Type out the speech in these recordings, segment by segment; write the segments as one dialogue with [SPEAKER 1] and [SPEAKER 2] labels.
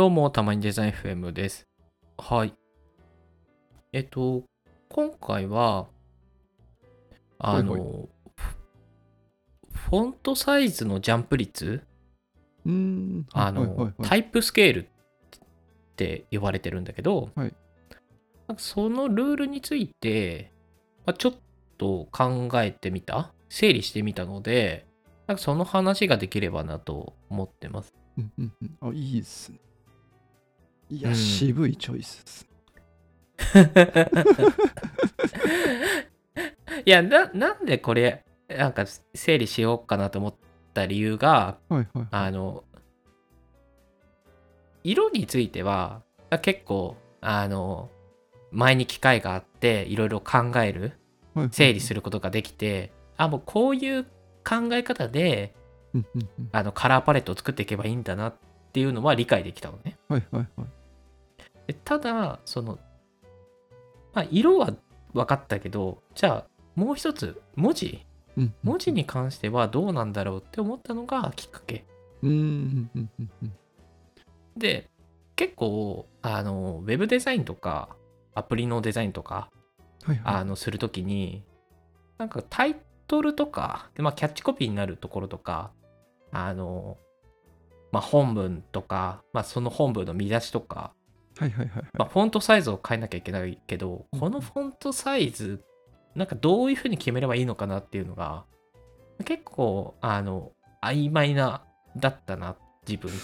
[SPEAKER 1] どうも、たまにデザイン FM です。はい。えっと、今回は、あの、
[SPEAKER 2] はい
[SPEAKER 1] フフォントサイズのジャンプ率、
[SPEAKER 2] うーん。
[SPEAKER 1] あの、
[SPEAKER 2] はいはいはい
[SPEAKER 1] タイプスケールって呼ばれてるんだけど、
[SPEAKER 2] はい
[SPEAKER 1] そのルールについて、まあ、ちょっと考えてみた、整理してみたので、なんかその話ができればなと思ってます。
[SPEAKER 2] うんうんうんあ、いいっすね。いや、
[SPEAKER 1] うん
[SPEAKER 2] 渋いチョイスです。
[SPEAKER 1] いやな、なんでこれ、なんか整理しようかなと思った理由が、
[SPEAKER 2] はいはい。
[SPEAKER 1] あの、色については、結構、あの、前に機会があって、いろいろ考える、
[SPEAKER 2] はいはい
[SPEAKER 1] 整理することができて、あ、もうこういう考え方で、
[SPEAKER 2] うんうんうん
[SPEAKER 1] あの、カラーパレットを作っていけばいいんだなっていうのは理解できたのね。
[SPEAKER 2] はいはいはい。
[SPEAKER 1] でただそのまあ色は分かったけどじゃあもう一つ文字？
[SPEAKER 2] うん。うん
[SPEAKER 1] 文字に関してはどうなんだろうって思ったのがきっかけ。で結構あのウェブデザインとかアプリのデザインとか
[SPEAKER 2] はいはい。
[SPEAKER 1] あのするときになんかタイトルとかで、まあ、キャッチコピーになるところとかあのまあ本文とか、まあ、その本文の見出しとか
[SPEAKER 2] はいはいはいはい。
[SPEAKER 1] まあ、フォントサイズを変えなきゃいけないけど、このフォントサイズ、なんかどういうふうに決めればいいのかなっていうのが、結構、あの、曖昧な、だったな、自分っ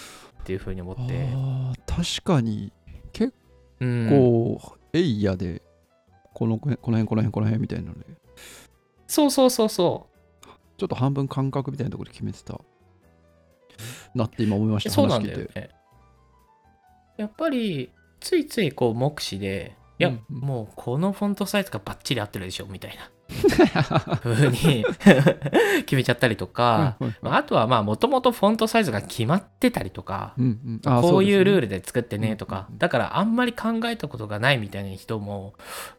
[SPEAKER 1] ていうふうに思って。
[SPEAKER 2] ああ、確かに結
[SPEAKER 1] うん、
[SPEAKER 2] 構、エイヤで、このこの辺、この辺、この辺みたいなので、
[SPEAKER 1] そうそうそうそ
[SPEAKER 2] ちょっと半分感覚みたいなところで決めてた。なって今思いました。
[SPEAKER 1] う。そうなん。だよね。やっぱり、ついついこう、目視で、いや、
[SPEAKER 2] うん。うん
[SPEAKER 1] もうこのフォントサイズがバッチリ合ってるでしょ、みたいな。風に 決めちゃったりとか、まああとはまあもともとフォントサイズが決まってたりとか、
[SPEAKER 2] うんうん。
[SPEAKER 1] こういうルー
[SPEAKER 2] ル
[SPEAKER 1] ルで作ってねとか、
[SPEAKER 2] うんうんうん。
[SPEAKER 1] だからあんまり考えたことがないみたいな人も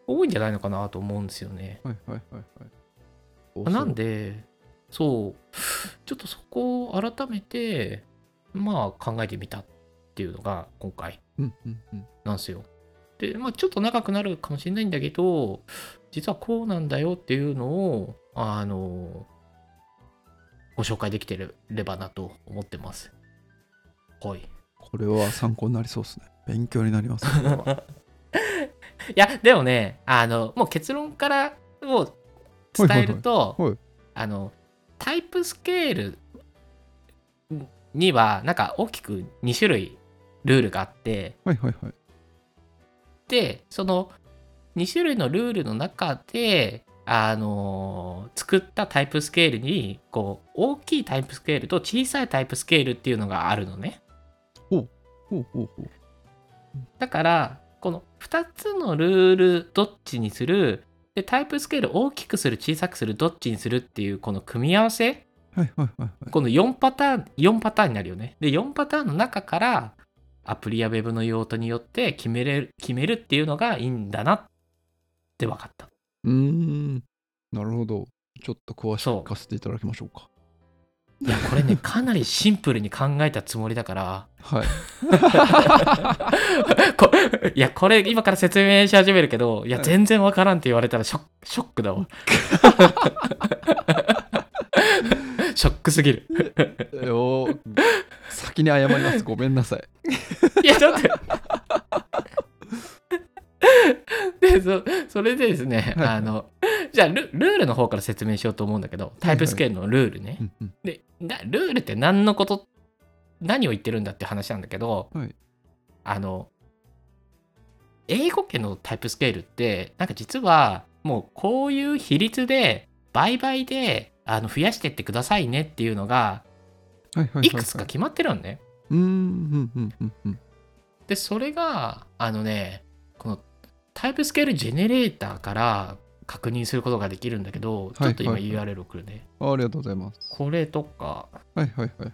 [SPEAKER 1] 多いんじゃないのかなと思うんですよね。
[SPEAKER 2] はいはいはいはい。
[SPEAKER 1] なんで、そう、ちょっとそこを改めて、まあ考えてみた。っていうのが今回。なんですよ。で、まあちょっと長くなるかもしれないんだけど、実はこうなんだよっていうのを、あの、ご紹介できてればなと思ってます。はい。
[SPEAKER 2] これは参考になりそうですね。勉強になります。これは
[SPEAKER 1] いや、でもね、あの、もう結論からを伝えると、
[SPEAKER 2] はいはいはいはい
[SPEAKER 1] あの、タイプスケールには、なんか大きく2種類ルールがあって、
[SPEAKER 2] はいはいはい。
[SPEAKER 1] で、その2種類のルールの中で、あの作ったタイプスケールに、こう、大きいタイプスケールと小さいタイプスケールっていうのがあるのね。
[SPEAKER 2] ほうほう。
[SPEAKER 1] だから、この2つのルールどっちにする、で、タイプスケール大きくする、小さくする、どっちにするっていう、この組み合わせ、
[SPEAKER 2] はいはいはいはい。
[SPEAKER 1] この4パターン、4パターンになるよね。で、4パターンの中から、アプリやウェブの用途によって決めれる、決めるっていうのがいいんだなって分かった。
[SPEAKER 2] うーん。なるほど。ちょっと詳しく
[SPEAKER 1] そう
[SPEAKER 2] 聞かせていただきましょうか。
[SPEAKER 1] いや、これね、かなりシンプルに考えたつもりだから、
[SPEAKER 2] はい。
[SPEAKER 1] こいや、これ今から説明し始めるけど、いや、全然わからんって言われたらショックだわ。ショックすぎる。
[SPEAKER 2] おー先に謝ります。ごめんなさい。
[SPEAKER 1] いや、だって。でそそれでですね、
[SPEAKER 2] はい
[SPEAKER 1] あのじゃあルルールの方から説明しようと思うんだけどタイプスケールのルールね、
[SPEAKER 2] うんうん
[SPEAKER 1] でなルールって何のこと何を言ってるんだって話なんだけど、
[SPEAKER 2] はい
[SPEAKER 1] あの英語圏のタイプスケールってなんか実はもうこういう比率で倍々であの増やしてってくださいねっていうのが
[SPEAKER 2] はいはいはいはい。
[SPEAKER 1] いくつか決まってるのね。でそれがあのねこのタイプスケールジェネレーターから確認することができるんだけど、ちょっと今
[SPEAKER 2] はいはい
[SPEAKER 1] URL 送るね。
[SPEAKER 2] ありがとうございます。
[SPEAKER 1] これとか、
[SPEAKER 2] はいはいはいはい。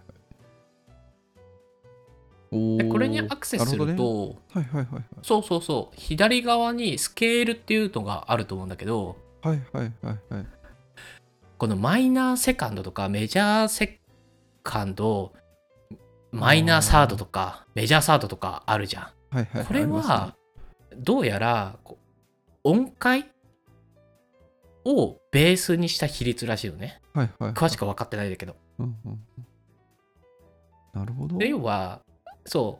[SPEAKER 1] これにアクセスすると、
[SPEAKER 2] ね、はいはいはい
[SPEAKER 1] そうそうそう、左側にスケールっていうのがあると思うんだけど、
[SPEAKER 2] はい。はいはいはいはい。
[SPEAKER 1] このマイナーセカンドとかメジャーセカンド、マイナーサードとかメジャーサードとかあるじゃん。
[SPEAKER 2] はいはいはい。
[SPEAKER 1] これは
[SPEAKER 2] ね
[SPEAKER 1] どうやら音階をベースにした比率らしいよね。
[SPEAKER 2] はいはいはい。
[SPEAKER 1] 詳しくは分かってないんだけど。
[SPEAKER 2] うんうんうんなるほど。
[SPEAKER 1] で要はそ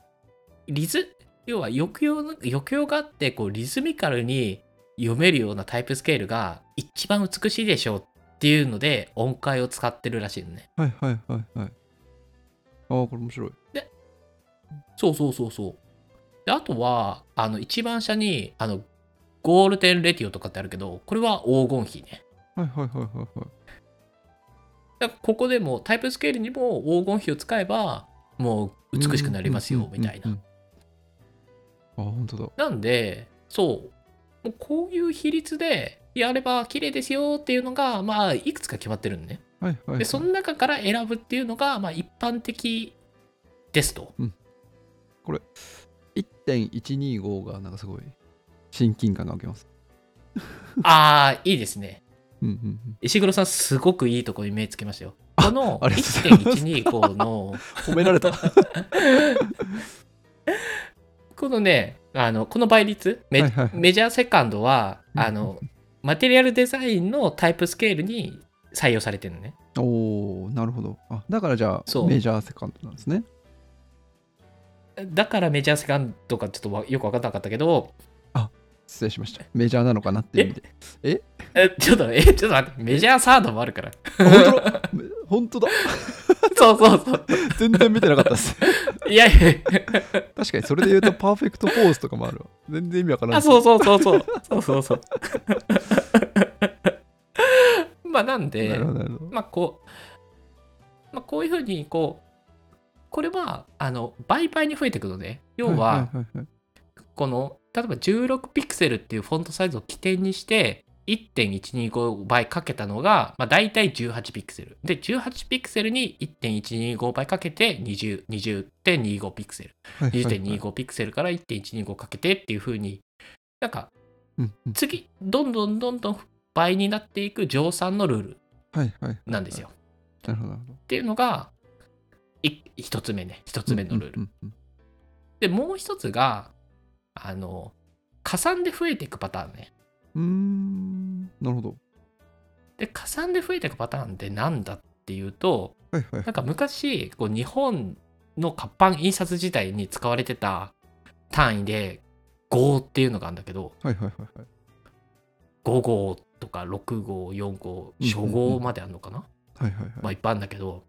[SPEAKER 1] うリズ要は抑揚の抑揚があってこうリズミカルに読めるようなタイプスケールが一番美しいでしょうっていうので音階を使ってるらしいのね。
[SPEAKER 2] はいはいはいはい。ああ、これ面白い。
[SPEAKER 1] そうそうそうそう。であとはあの一番下にあのゴールデンレディオとかってあるけどこれは黄金比ね。
[SPEAKER 2] はいはいはいはいはい。
[SPEAKER 1] だここでもタイプスケールにも黄金比を使えばもう美しくなりますよみたいな。
[SPEAKER 2] あ、本当だ。
[SPEAKER 1] なんで、そう、もうこういう比率でやれば綺麗ですよっていうのが、まあ、いくつか決まってるんね。
[SPEAKER 2] はいはい、はい。
[SPEAKER 1] で、その中から選ぶっていうのが、まあ、一般的ですと。
[SPEAKER 2] 1.125がなんかすごい親近感が受けます。
[SPEAKER 1] ああ、いいですね。
[SPEAKER 2] うんうんうん。
[SPEAKER 1] 石黒さん、すごくいいところに目つけましたよ。この
[SPEAKER 2] ありがとうございます
[SPEAKER 1] 1.125の、
[SPEAKER 2] 褒められた。
[SPEAKER 1] このね、あのこの倍率メ、
[SPEAKER 2] はいはいはい
[SPEAKER 1] メジャーセカンドは、
[SPEAKER 2] うん
[SPEAKER 1] あの、マテリアルデザインのタイプスケールに採用されてるのね。
[SPEAKER 2] おおなるほど。あだからじゃあメジャーセカンドなんですね。
[SPEAKER 1] だからメジャーセカンドかちょっとわよく分かんなかったけど、
[SPEAKER 2] 失礼しました。メジャーなのかなっていう意味で。
[SPEAKER 1] え、ちょっと、え、ちょっと待って、メジャーサードもあるから。
[SPEAKER 2] 本当だ？
[SPEAKER 1] そうそうそう。
[SPEAKER 2] 全然見てなかったです。
[SPEAKER 1] いやいやい
[SPEAKER 2] 確かにそれで言うとパーフェクトポーズとかもあるわ。全然意味わからない。
[SPEAKER 1] そうそうそうそう。そうそうそう。まあ、なんで。まあ、こう、まあ、こういうふうに、こう、これは、あの、倍々に増えていくので、要は、この、例えば16ピクセルっていうフォントサイズを起点にして、1.125倍かけたのが、まあ、大体18ピクセル。で、18ピクセルに1.125倍かけて20 20.25ピクセル。
[SPEAKER 2] はいはいはい
[SPEAKER 1] 20.25ピクセルから1.125かけてっていう風に、なんか次、どんどんどんどん倍になっていく乗算のルール。なんですよ。
[SPEAKER 2] なるほどなるほど。
[SPEAKER 1] っていうのが、い一つ目ね。一つ目のルール。
[SPEAKER 2] うんうん
[SPEAKER 1] で、もう一つが、あの、加算で増えていくパターンね。
[SPEAKER 2] うん。うーん。なるほど。
[SPEAKER 1] で、加算で増えていくパターンってなんだっていうと、
[SPEAKER 2] はいはい
[SPEAKER 1] なんか昔、こう日本の活版印刷時代に使われてた単位で号っていうのがあるんだけど、
[SPEAKER 2] はいはいはいはい。
[SPEAKER 1] 5号とか6号、4号、初号まであるのかな、
[SPEAKER 2] はいはいはい。
[SPEAKER 1] まあいっぱいあるんだけど、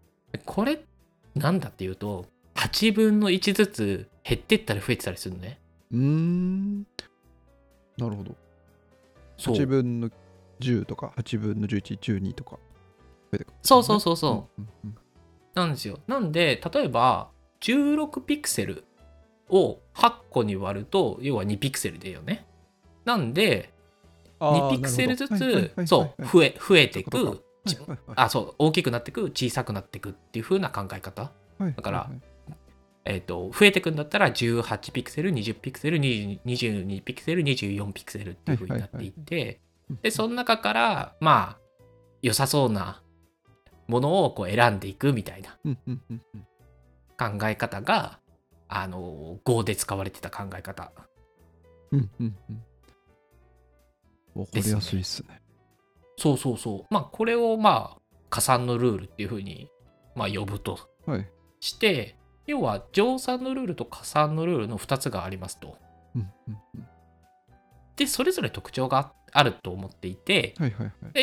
[SPEAKER 1] これなんだっていうと、8分の1ずつ減ってったり増えてたりするのね。
[SPEAKER 2] うーん。なるほど。
[SPEAKER 1] そう
[SPEAKER 2] 8分の10とか8分の11、12とか。
[SPEAKER 1] そうそうそうそう。
[SPEAKER 2] うんうん
[SPEAKER 1] なんですよ。なんで、例えば、16ピクセルを8個に割ると、要は2ピクセルでよね。なんで、
[SPEAKER 2] あー
[SPEAKER 1] 2ピクセルずつ、そ、
[SPEAKER 2] はいう
[SPEAKER 1] 増え、増えていく。あ、そう、大きくなっていく、小さくなっていくっていう風な考え方。
[SPEAKER 2] はい
[SPEAKER 1] だから
[SPEAKER 2] はいはい
[SPEAKER 1] えっ、と、増えていくんだったら、18ピクセル、20ピクセル、20 22ピクセル、24ピクセルっていう風になっていって、で、その中から、まあ、良さそうなものをこう選んでいくみたいな考え方が、あの、Go で使われてた考え方。
[SPEAKER 2] うんうんうんわかりやすいっすね。
[SPEAKER 1] そうそうそう。まあ、これをまあ、加算のルールっていう風に、まあ、呼ぶと
[SPEAKER 2] はい。
[SPEAKER 1] 要は、乗算のルールと加算のルールの2つがありますと。で、それぞれ特徴があると思っていて、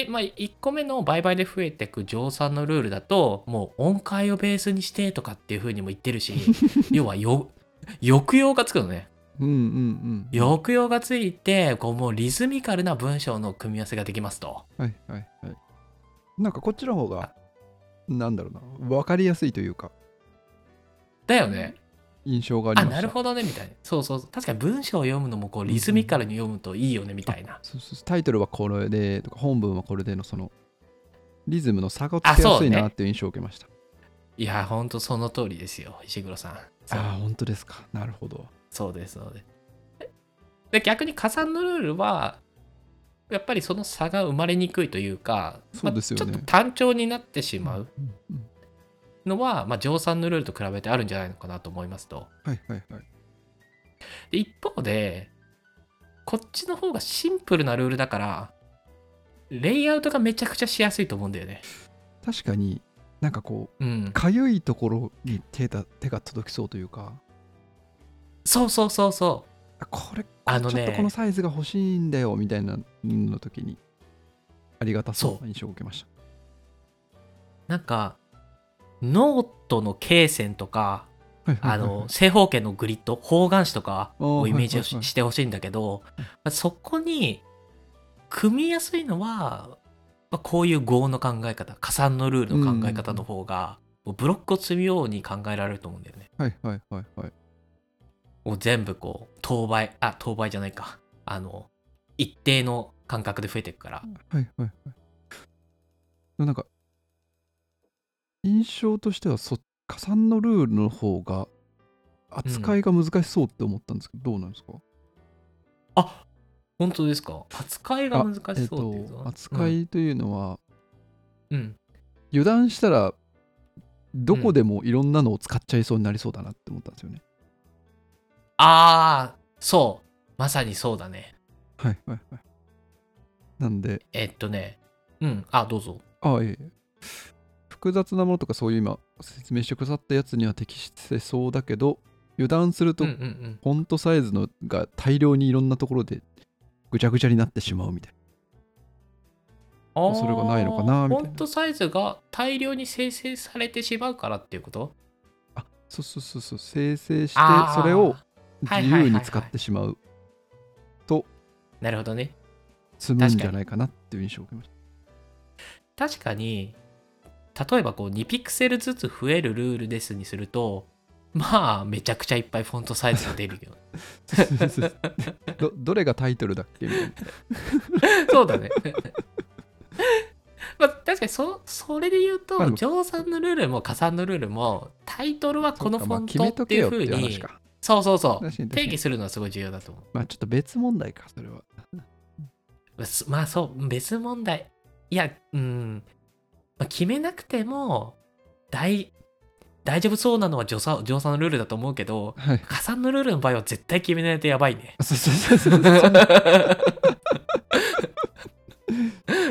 [SPEAKER 1] まあ、1個目の売買で増えていく乗算のルールだと、もう音階をベースにしてとかっていう風にも言ってるし、要はよ、抑揚がつくのね。
[SPEAKER 2] うんうんうん。
[SPEAKER 1] 抑揚がついて、こうもうリズミカルな文章の組み合わせができますと。
[SPEAKER 2] はいはいはい。なんかこっちの方が、なんだろうな、わかりやすいというか、
[SPEAKER 1] だよね。
[SPEAKER 2] 印象があり
[SPEAKER 1] あ、
[SPEAKER 2] ました。
[SPEAKER 1] なるほどね、みたいな。そうそうそう。確かに文章を読むのもこうリズミカルに読むといいよね、みたいな。
[SPEAKER 2] そうそうタイトルはこれでとか、本文はこれでのその、リズムの差がつけやすいなっていう印象を受けました。
[SPEAKER 1] いや、ほんとその通りですよ、石黒さん。そう
[SPEAKER 2] ああ、本当ですか。なるほど。
[SPEAKER 1] そうです、そうです。で、逆に加算のルールは、やっぱりその差が生まれにくいというか、
[SPEAKER 2] そうですよね
[SPEAKER 1] まあちょっと単調になってしまう。
[SPEAKER 2] うんうん
[SPEAKER 1] のは、まあ、乗算のルールと比べてあるんじゃないのかなと思いますと。
[SPEAKER 2] はいはいはい。
[SPEAKER 1] で一方で、こっちの方がシンプルなルールだから、レイアウトがめちゃくちゃしやすいと思うんだよね。
[SPEAKER 2] 確かになんかこう
[SPEAKER 1] うん。
[SPEAKER 2] かゆいところに手だ手が届きそうというか
[SPEAKER 1] そうそうそうそう。
[SPEAKER 2] あこれ
[SPEAKER 1] あのね
[SPEAKER 2] ちょっとこのサイズが欲しいんだよみたいなの時にありがたそうな印象を受けました
[SPEAKER 1] なんか、ノートの罫線とか、あの、正方形のグリッド、方眼紙とかをイメージをしてほしいんだけど、まあそこに、組みやすいのは、まあこういう和の考え方、加算のルールの考え方の方が、もうブロックを積むように考えられると思うんだよね。
[SPEAKER 2] はいはいはいはい。
[SPEAKER 1] もう全部こう、等倍、あ、等倍じゃないか。あの、一定の間隔で増えていくから。
[SPEAKER 2] はいはいはい。なんか印象としてはそ加算のルールの方が扱いが難しそうって思ったんですけど、どうなんですか？
[SPEAKER 1] あ本当ですか？扱いが難しそうっていうと
[SPEAKER 2] と、扱いというのは、
[SPEAKER 1] うん、うん。
[SPEAKER 2] 油断したらどこでもいろんなのを使っちゃいそうになりそうだなって思ったんですよね、
[SPEAKER 1] ああ、そう。まさにそうだね。
[SPEAKER 2] はいはいはい。なんで
[SPEAKER 1] えっとね、うん、あ、どうぞ。
[SPEAKER 2] あええ複雑なものとかそういう今説明してくださったやつには適してそうだけど油断すると
[SPEAKER 1] うんうんうん。
[SPEAKER 2] フォントサイズのが大量にいろんなところでぐちゃぐちゃになってしまうみたい
[SPEAKER 1] あー
[SPEAKER 2] それがないのかなみたいな。
[SPEAKER 1] フォントサイズが大量に生成されてしまうからっていうこと？
[SPEAKER 2] なそうそうそうそう。生成してそれを自由に使ってしまうと
[SPEAKER 1] なるほどね。
[SPEAKER 2] 積むんじゃないかなっていう印象を受けまし
[SPEAKER 1] 確かに、例えばこう2ピクセルずつ増えるルールですにすると、まあ、めちゃくちゃいっぱいフォントサイズが出るよ。
[SPEAKER 2] た どどれがタイトルだっけ
[SPEAKER 1] そうだね。まあ、確かにそそれで言うと、乗算のルールも加算のルールもタイトルはこのフォントっていうふうにそうそうそう。定義するのはすごい重要だと思う。
[SPEAKER 2] まあちょっと別問題かそれは。
[SPEAKER 1] すまあそう別問題。いやうん、まあ、決めなくても大大丈夫そうなのは乗算乗算のルールだと思うけど
[SPEAKER 2] はい
[SPEAKER 1] 加算のルールの場合は絶対決めないとやばいね
[SPEAKER 2] そうそうそう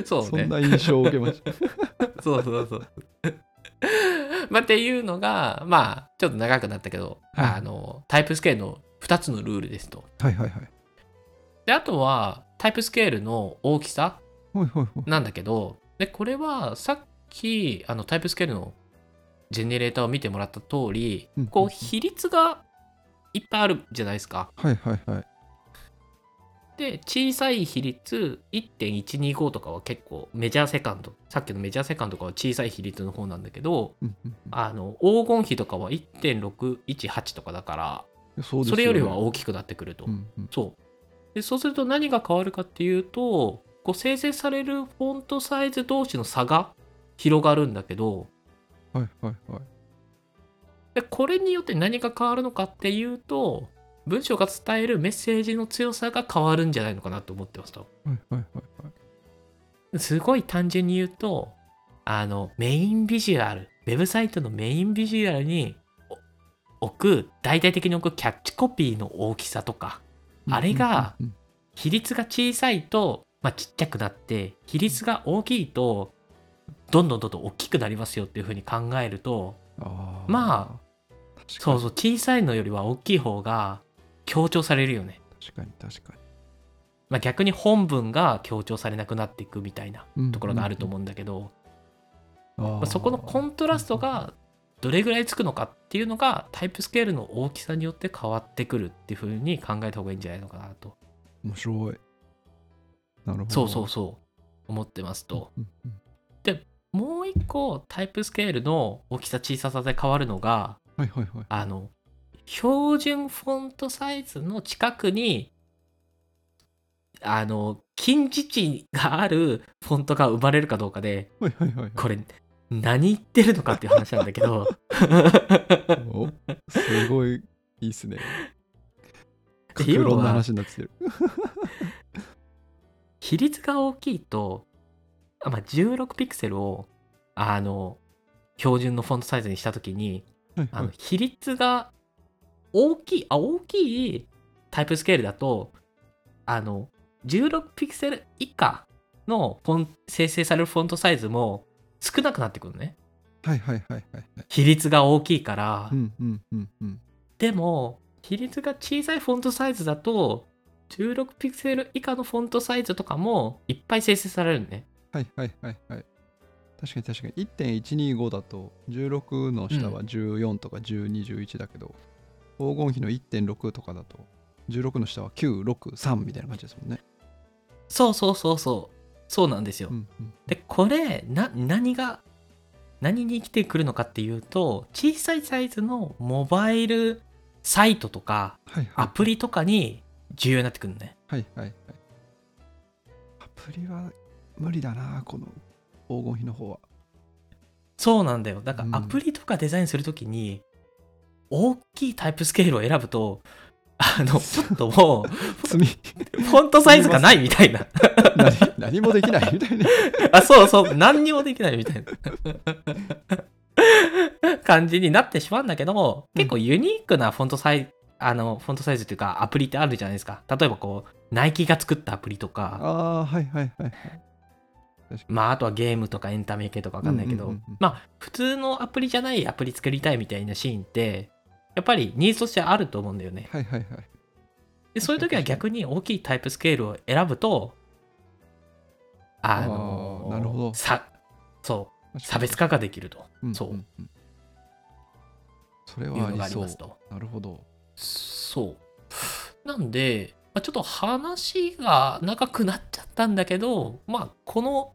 [SPEAKER 2] そうそ
[SPEAKER 1] ね
[SPEAKER 2] そんな印象を受けました
[SPEAKER 1] そうそうそう。まあっていうのがまあちょっと長くなったけど、
[SPEAKER 2] はい
[SPEAKER 1] あのタイプスケールの2つのルールですと。
[SPEAKER 2] はいはいはい
[SPEAKER 1] であとはタイプスケールの大きさなんだけどでこれはさっきあのタイプスケールのジェネレーターを見てもらった通り
[SPEAKER 2] うん
[SPEAKER 1] こう比率がいっぱいあるじゃないですか。
[SPEAKER 2] はいはいはい。
[SPEAKER 1] で小さい比率1.125とかは結構メジャーセカンド。さっきのメジャーセカンドとかは小さい比率の方なんだけど
[SPEAKER 2] うんうんうん。
[SPEAKER 1] あの黄金比とかは1.618とかだから
[SPEAKER 2] そね。
[SPEAKER 1] それよりは大きくなってくると、
[SPEAKER 2] うんうん。
[SPEAKER 1] そう。でそうすると何が変わるかっていうとこう生成されるフォントサイズ同士の差が広がるんだけど
[SPEAKER 2] はいはいはい。
[SPEAKER 1] でこれによって何が変わるのかっていうと文章が伝えるメッセージの強さが変わるんじゃないのかなと思ってますと。
[SPEAKER 2] はいはいはいはい。
[SPEAKER 1] すごい単純に言うとあのメインビジュアルウェブサイトのメインビジュアルにお置く大々的に置くキャッチコピーの大きさとかあれが比率が小さいと、まあ、ちっちゃくなって比率が大きいとどんどんどんどん大きくなりますよっていうふうに考えると
[SPEAKER 2] うんあ
[SPEAKER 1] そうそう小さいのよりは大きい方が強調されるよね、
[SPEAKER 2] 確かに確か
[SPEAKER 1] まあ、逆に本文が強調されなくなっていくみたいな
[SPEAKER 2] に
[SPEAKER 1] ところがあると思うんだけど、
[SPEAKER 2] うんうん。
[SPEAKER 1] まあ、そこのコントラストがどれぐらいつくのかっていうのがタイプスケールの大きさによって変わってくるっていうふうに考えた方がいいんじゃないのかなと。
[SPEAKER 2] 面白い。なるほど。
[SPEAKER 1] そうそうそう。思ってますと。
[SPEAKER 2] うんうん
[SPEAKER 1] もう一個タイプスケールの大きさ小ささで変わるのが
[SPEAKER 2] はいはいはい。
[SPEAKER 1] あの標準フォントサイズの近くにあの近似値があるフォントが生まれるかどうかで
[SPEAKER 2] はいはいはい
[SPEAKER 1] これ何言ってるのかっていう話なんだけど。
[SPEAKER 2] おすごいいいっすね。
[SPEAKER 1] で
[SPEAKER 2] 極論の話になってきてる。
[SPEAKER 1] 比率が大きいと、あまあ、16ピクセルをあの標準のフォントサイズにしたときに、
[SPEAKER 2] はいはい
[SPEAKER 1] あの比率が大きい、あ、大きいタイプスケールだと、あの、16ピクセル以下のフォン生成されるフォントサイズも少なくなってくるのね。
[SPEAKER 2] はいはいはいはいはい。
[SPEAKER 1] 比率が大きいから。
[SPEAKER 2] うんうんうんうん。
[SPEAKER 1] でも、比率が小さいフォントサイズだと、16ピクセル以下のフォントサイズとかもいっぱい生成されるのね。
[SPEAKER 2] はいはいはいはい。確かに確かに1.125だと16の下は14とか12、11だけど、黄金比の1.6とかだと16の下は9、6、3みたいな感じですもんね。
[SPEAKER 1] そうそうそうそう。そうなんですよ。
[SPEAKER 2] うんうん。
[SPEAKER 1] で、これ、な、何が、何に生きてくるのかっていうと、小さいサイズのモバイルサイトとか、
[SPEAKER 2] はいはい。
[SPEAKER 1] アプリとかに重要になってくるのね。
[SPEAKER 2] はいはいはい。アプリは無理だな、この黄金比の方は。
[SPEAKER 1] そうなんだよ。だか
[SPEAKER 2] うん
[SPEAKER 1] らアプリとかデザインするときに、大きいタイプスケールを選ぶと、あの、ちょっともう、フォントサイズがないみたいな。
[SPEAKER 2] 何何もできないみたいな。
[SPEAKER 1] あ、そうそう、何にもできないみたいな感じになってしまうんだけど、結構ユニークなフォントサイズ、あの、フォントサイズっていうか、アプリってあるじゃないですか。例えばこう、ナイキが作ったアプリとか、
[SPEAKER 2] ああ、はいはいはい。
[SPEAKER 1] まあ、あとはゲームとかエンタメ系とかわかんないけど、
[SPEAKER 2] うんうんうんうん
[SPEAKER 1] まあ、普通のアプリじゃないアプリ作りたいみたいなシーンって、やっぱりニーズとしてあると思うんだよね。
[SPEAKER 2] はいはいはい。
[SPEAKER 1] でそういう時は逆に大きいタイプスケールを選ぶと、あの
[SPEAKER 2] なるほど
[SPEAKER 1] さそう、差別化ができると。
[SPEAKER 2] うん
[SPEAKER 1] そうん
[SPEAKER 2] んそ
[SPEAKER 1] うのがあり
[SPEAKER 2] はありそう
[SPEAKER 1] ますと。
[SPEAKER 2] なるほど
[SPEAKER 1] そう。なんで、まあ、ちょっと話が長くなっちゃったんだけど、まあ、この、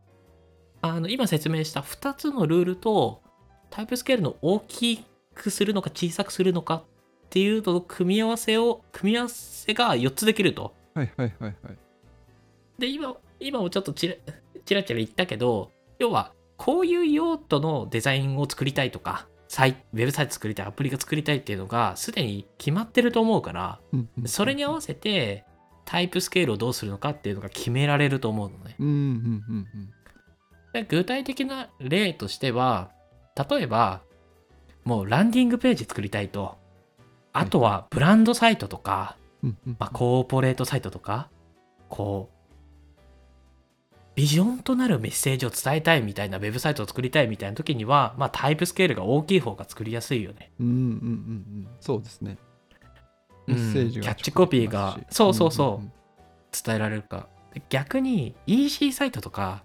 [SPEAKER 1] あの、今説明した2つのルールと、タイプスケールの大きくするのか小さくするのかっていうのの組み合わせを、組み合わせが4つできると。
[SPEAKER 2] はいはいはいはい
[SPEAKER 1] で、今、今もちょっとちらちらちら言ったけど、要は、こういう用途のデザインを作りたいとか、サイウェブサイト作りたい、アプリが作りたいっていうのが、すでに決まってると思うから、それに合わせて、タイプスケールをどうするのかっていうのが決められると思うのね。
[SPEAKER 2] うんうんうんうん
[SPEAKER 1] で具体的な例としては、例えば、もうランディングページ作りたいと、あとはブランドサイトとか、
[SPEAKER 2] うんうん
[SPEAKER 1] まあ、コーポレートサイトとか、こう、ビジョンとなるメッセージを伝えたいみたいなウェブサイトを作りたいみたいな時には、まあ、タイプスケールが大きい方が作りやすいよね。
[SPEAKER 2] うんうんうんうんそうですね。メッセージが
[SPEAKER 1] キャッチコピーがそうそうそう。
[SPEAKER 2] うんうん
[SPEAKER 1] 伝えられるか。で逆に EC サイトとか、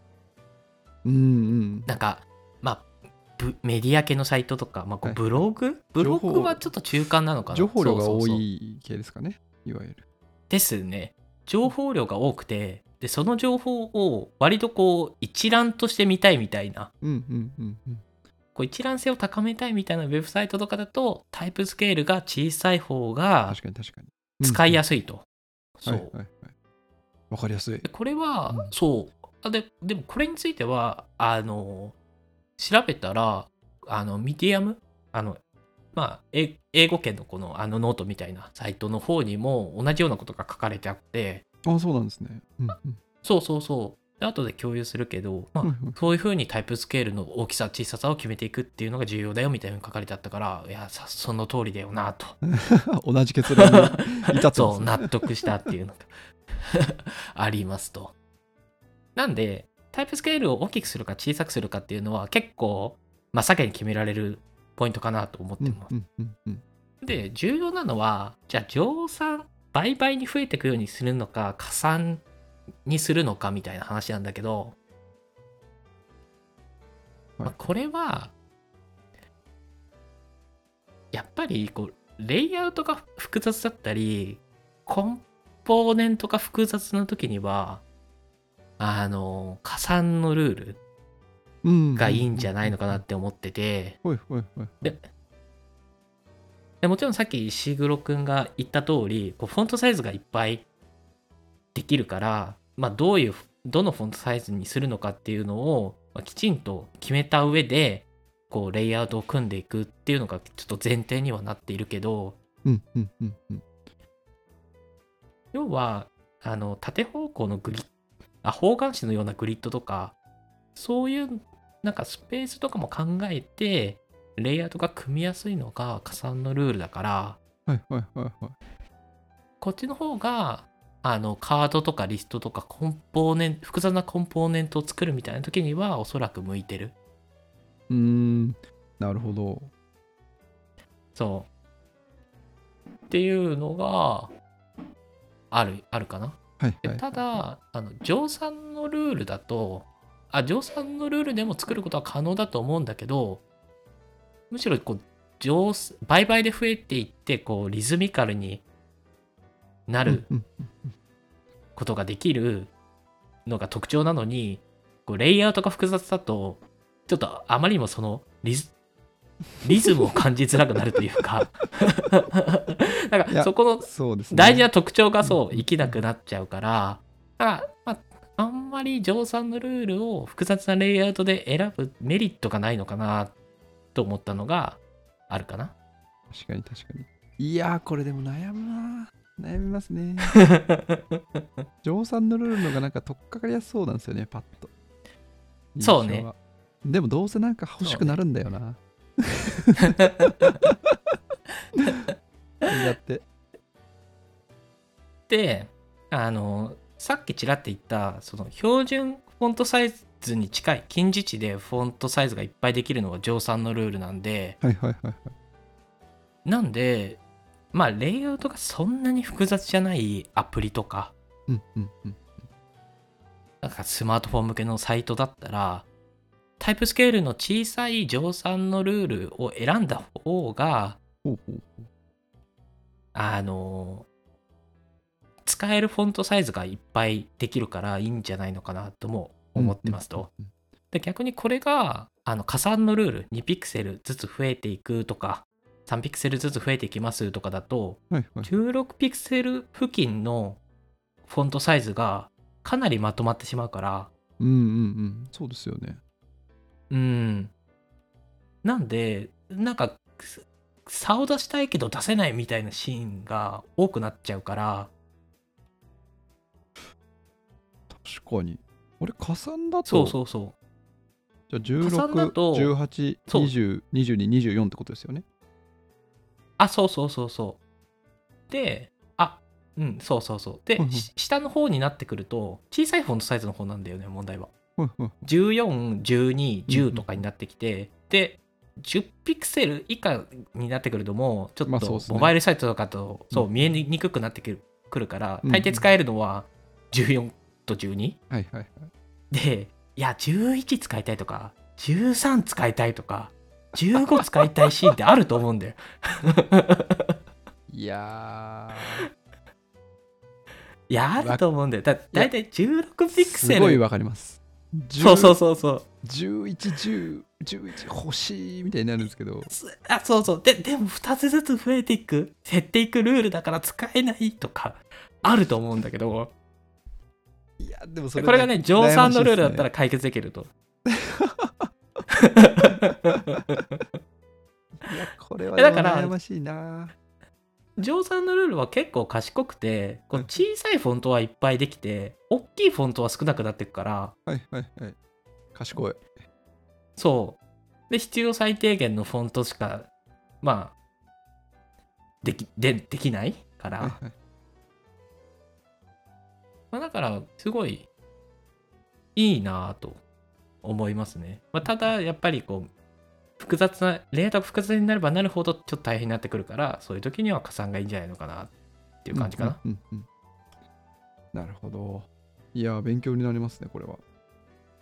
[SPEAKER 2] うんうん。
[SPEAKER 1] なんか、まあ、ブメディア系のサイトとか、まあ、こう
[SPEAKER 2] はい。
[SPEAKER 1] ブログ、ブロ
[SPEAKER 2] 情報
[SPEAKER 1] グはちょっと中間なのかな？
[SPEAKER 2] 情報量が多い系ですかね。いわゆる。
[SPEAKER 1] ですね。情報量が多くて、で、その情報を割とこう一覧として見たいみたいな、
[SPEAKER 2] うんうんうんうん。
[SPEAKER 1] こう一覧性を高めたいみたいなウェブサイトとかだと、タイプスケールが小さい方が
[SPEAKER 2] 確かに確かに。
[SPEAKER 1] 使いや
[SPEAKER 2] す
[SPEAKER 1] すいと。
[SPEAKER 2] い
[SPEAKER 1] そう。
[SPEAKER 2] はいはい。はいわかりやすい。
[SPEAKER 1] でこれは、
[SPEAKER 2] うん。
[SPEAKER 1] そうあで。でもこれについては、あの、調べたら、あの、ミディアム、あの、まあ、え英語圏のこのあのノートみたいなサイトの方にも同じようなことが書かれてあって、
[SPEAKER 2] あそうなんですねうんうん
[SPEAKER 1] そうそうそう。で後で共有するけど、まあ
[SPEAKER 2] うんうん
[SPEAKER 1] そういう風にタイプスケールの大きさ、小ささを決めていくっていうのが重要だよみたいなのが書かれてあったから、いや、さその通りだよなと。
[SPEAKER 2] 同じ結論に至って
[SPEAKER 1] そう、
[SPEAKER 2] ますね
[SPEAKER 1] 納得したっていうのが ありますと。なんで、タイプスケールを大きくするか小さくするかっていうのは結構、まあ、先に決められるポイントかなと思ってます。で、重要なのは、じゃあ、増産、倍々に増えていくようにするのか、加算にするのかみたいな話なんだけど、
[SPEAKER 2] はい
[SPEAKER 1] まあ、これは、やっぱりこう、レイアウトが複雑だったり、コンポーネントが複雑な時には、あの、加算のルール
[SPEAKER 2] うん。
[SPEAKER 1] がいいんじゃないのかなって思ってて、でもちろんさっき石黒くんが言った通り、こうフォントサイズがいっぱいできるから、まあ、どういう、どのフォントサイズにするのかっていうのを、まあきちんと決めた上で、こう、レイアウトを組んでいくっていうのがちょっと前提にはなっているけど、
[SPEAKER 2] うんうんうんうん。
[SPEAKER 1] 要は、あの、縦方向のグリッあ、方眼紙のようなグリッドとか、そういうなんかスペースとかも考えて、レイアウトが組みやすいのが加算のルールだから、
[SPEAKER 2] はいはいはいはい。
[SPEAKER 1] こっちの方が、あの、カードとかリストとかコンポーネント、複雑なコンポーネントを作るみたいな時には、おそらく向いてる。
[SPEAKER 2] うーん、なるほど。
[SPEAKER 1] そう。っていうのが、ある、あるかな。で
[SPEAKER 2] はいはい。
[SPEAKER 1] ただ、あの、乗算のルールだと、あ、乗算のルールでも作ることは可能だと思うんだけど、むしろこう、乗倍々で増えていって、こう、リズミカルになる
[SPEAKER 2] うん
[SPEAKER 1] ことができるのが特徴なのに、こうレイアウトが複雑だと、ちょっとあまりにもそのリズ、リズムを感じづらくなるというか、なんかそこの。大事な特徴がそう
[SPEAKER 2] うん
[SPEAKER 1] 生きなくなっちゃうから、だから、まあ、あんまり乗算のルールを複雑なレイアウトで選ぶメリットがないのかなと思ったのがあるかな。
[SPEAKER 2] 確かに確かに。いやー、これでも悩むな。悩みますね。乗算のルールのがなんか取っかかりやすそうなんですよね、パッと。
[SPEAKER 1] そうね。
[SPEAKER 2] でもどうせなんか欲しくなるんだよな。だって。
[SPEAKER 1] で、あの、さっきちらって言った、その標準フォントサイズに近い、近似値でフォントサイズがいっぱいできるのが乗算のルールなんで、
[SPEAKER 2] はいはいはいはい。
[SPEAKER 1] なんで、まあ、レイアウトがそんなに複雑じゃないアプリとか、
[SPEAKER 2] うんうんうん。
[SPEAKER 1] なんかスマートフォン向けのサイトだったら、タイプスケールの小さい乗算のルールを選んだ方が、あの、使えるフォントサイズがいっぱいできるからいいんじゃないのかなとも思ってますと。。で逆にこれがあの加算のルール2ピクセルずつ増えていくとか3ピクセルずつ増えていきますとかだと
[SPEAKER 2] うんはいはい。
[SPEAKER 1] 16ピクセル付近のフォントサイズがかなりまとまってしまうから
[SPEAKER 2] うんうんうん。そうですよね。
[SPEAKER 1] うんなんでなんかす差を出したいけど出せないみたいなシーンが多くなっちゃうから
[SPEAKER 2] 確かに。俺、加算だと、
[SPEAKER 1] そうそうそう
[SPEAKER 2] じゃあ
[SPEAKER 1] 加算だ
[SPEAKER 2] 16、
[SPEAKER 1] と
[SPEAKER 2] 18、
[SPEAKER 1] そう
[SPEAKER 2] 20、22、24ってことですよね？
[SPEAKER 1] あ、そうそうそうそう。で、あ、うん、そうそうそう。で、下の方になってくると、小さいフォントサイズの方なんだよね、問題は。
[SPEAKER 2] はいはい
[SPEAKER 1] 14、12、
[SPEAKER 2] うんう
[SPEAKER 1] 10
[SPEAKER 2] ん
[SPEAKER 1] とかになってきて、で、10ピクセル以下になってくるともう、ちょっとモバイルサイトとかと、そう、
[SPEAKER 2] うん
[SPEAKER 1] 見えにくくなってくるくるから、
[SPEAKER 2] うん
[SPEAKER 1] 大抵使えるのは14と 12?
[SPEAKER 2] はいはいはい。
[SPEAKER 1] で、いや、11使いたいとか、13使いたいとか、15使いたいシーンってあると思うんだよ。
[SPEAKER 2] いや
[SPEAKER 1] いや、あると思うんだよ。だだいたい16ピ
[SPEAKER 2] ー、
[SPEAKER 1] クセル。
[SPEAKER 2] すごいわかります。
[SPEAKER 1] そうそうそうそう。
[SPEAKER 2] 11、10、11欲しいみたいになるんですけど、
[SPEAKER 1] すあ、そうそう。で、でも2つずつ増えていく、減っていくルールだから使えないとか、あると思うんだけど、
[SPEAKER 2] いや、でもそれ、
[SPEAKER 1] これがね、乗算のルールだった
[SPEAKER 2] ら。
[SPEAKER 1] ら解決できると。
[SPEAKER 2] いや、これは
[SPEAKER 1] えだから
[SPEAKER 2] 悩ましいな。
[SPEAKER 1] 乗算のルールは結構賢くて、こう
[SPEAKER 2] うん
[SPEAKER 1] 小さいフォントはいっぱいできて、大きいフォントは少なくなっていくから、
[SPEAKER 2] はいはいはい。賢い。
[SPEAKER 1] そう。で、必要最低限のフォントしか、まあ、でき、で、できないから、
[SPEAKER 2] はいはい
[SPEAKER 1] まあ、だから、すごいいいなぁと思いますね。まあ、ただ、やっぱりこう、複雑な、レイアウトが複雑になればなるほどちょっと大変になってくるから、そういう時には加算がいいんじゃないのかなっていう感じかな。
[SPEAKER 2] うんうんうんうんなるほど。いや、勉強になりますね、これは。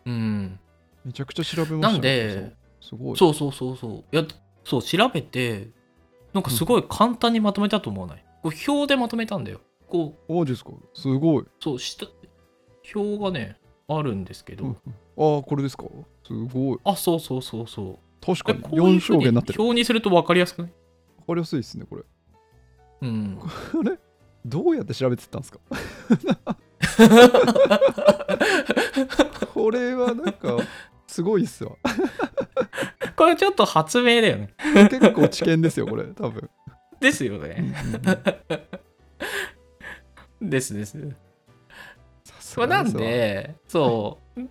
[SPEAKER 1] うん。
[SPEAKER 2] めちゃくちゃ調べましたね
[SPEAKER 1] なんで、
[SPEAKER 2] すごい。
[SPEAKER 1] そうそうそうそう。いや、そう、調べて、なんかすごい簡単にまとめたと思わない、こう表でまとめたんだよ。こう、
[SPEAKER 2] おですか？すごい。
[SPEAKER 1] そう、下、表がね、あるんですけど、
[SPEAKER 2] うんうんああ、これですか？すごい。
[SPEAKER 1] あ、そうそうそうそう。
[SPEAKER 2] 確かに
[SPEAKER 1] えこういう
[SPEAKER 2] 4
[SPEAKER 1] ふうに
[SPEAKER 2] 証言になってる。
[SPEAKER 1] 表にすると分かりやすくない？
[SPEAKER 2] わかりやすいですね、これ。
[SPEAKER 1] うん。
[SPEAKER 2] あれ？どうやって調べてたんですか？これはなんか、すごいっすわ。
[SPEAKER 1] これちょっと発明だよね。
[SPEAKER 2] 結構知見ですよ、これ、多分。
[SPEAKER 1] ですよね。
[SPEAKER 2] うん
[SPEAKER 1] ですです。なん
[SPEAKER 2] で、
[SPEAKER 1] そう。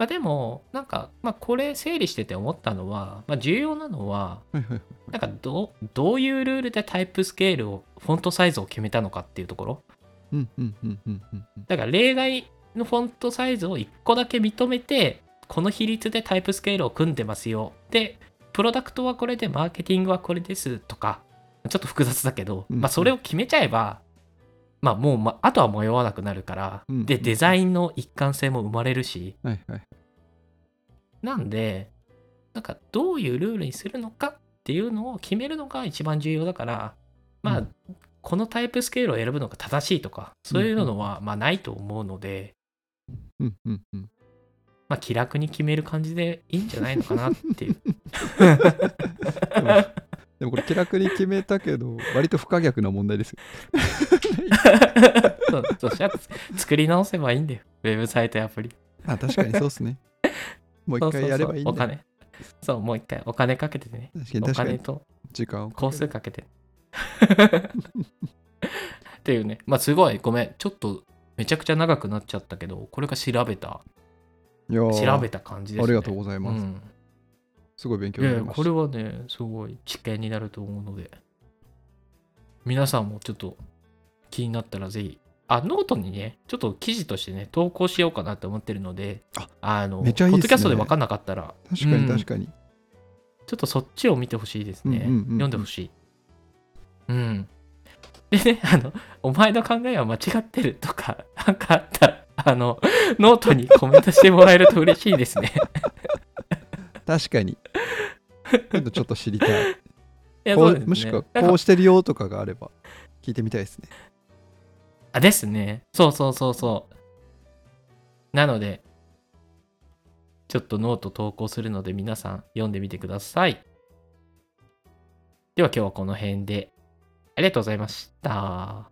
[SPEAKER 1] まあ、でも、なんか、まあ、これ整理してて思ったのは、まあ、重要なのは。なんかどう、どういうルールでタイプスケールを、フォントサイズを決めたのかっていうところ。だから例外のフォントサイズを1個だけ認めて、この比率でタイプスケールを組んでますよ。で、プロダクトはこれで、マーケティングはこれですとか、ちょっと複雑だけど、
[SPEAKER 2] うん
[SPEAKER 1] まあそれを決めちゃえば、まあもう、まあとは迷わなくなるから、
[SPEAKER 2] うん
[SPEAKER 1] で、デザインの一貫性も生まれるし、
[SPEAKER 2] はいはい。
[SPEAKER 1] なんで、なんかどういうルールにするのかっていうのを決めるのが一番重要だから、まあ、
[SPEAKER 2] うん
[SPEAKER 1] このタイプスケールを選ぶのが正しいとか、そういうのはまあないと思うので、
[SPEAKER 2] うんうんうん。
[SPEAKER 1] まあ気楽に決める感じでいいんじゃないのかなっていう。
[SPEAKER 2] でもこれ気楽に決めたけど、割と不可逆な問題ですよ。
[SPEAKER 1] そう作り直せばいいんだよ。ウェブサイトやアプリ。
[SPEAKER 2] あ、確かにそうっすね。もう一回やればいいんだよ。
[SPEAKER 1] お金。そう、もう一回お金かけてね。お
[SPEAKER 2] 確かに確かに。
[SPEAKER 1] 金と
[SPEAKER 2] 時間を
[SPEAKER 1] 工
[SPEAKER 2] る
[SPEAKER 1] 数かけて。っていうね。まあすごい、ごめん。ちょっとめちゃくちゃ長くなっちゃったけど、これが調べた、
[SPEAKER 2] いやー
[SPEAKER 1] 調べた感じですね。
[SPEAKER 2] ありがとうございます。
[SPEAKER 1] うん
[SPEAKER 2] すごい勉強になりました。
[SPEAKER 1] はね、すごい知見になると思うので、皆さんもちょっと気になったらぜひ、あ、ノートにね、ちょっと記事としてね、投稿しようかなと思ってるので、
[SPEAKER 2] あ
[SPEAKER 1] の、
[SPEAKER 2] めっちゃいいね
[SPEAKER 1] ポッドキャストで分かんなかったら、
[SPEAKER 2] 確かに確かに。
[SPEAKER 1] ちょっとそっちを見てほしいですね。
[SPEAKER 2] うんうんうんうん
[SPEAKER 1] 読んでほしい。うん。でね、あの、お前の考えは間違ってるとか、なんかあったら、あの、ノートにコメントしてもらえると嬉しいですね。
[SPEAKER 2] 確かに。ちょっと知りたい。
[SPEAKER 1] いや
[SPEAKER 2] こ
[SPEAKER 1] そうね
[SPEAKER 2] もしくはこうしてるよとかがあれば聞いてみたいですね。
[SPEAKER 1] あ、ですね。そうそうそうそう。なので、ちょっとノート投稿するので皆さん読んでみてください。では今日はこの辺でありがとうございました。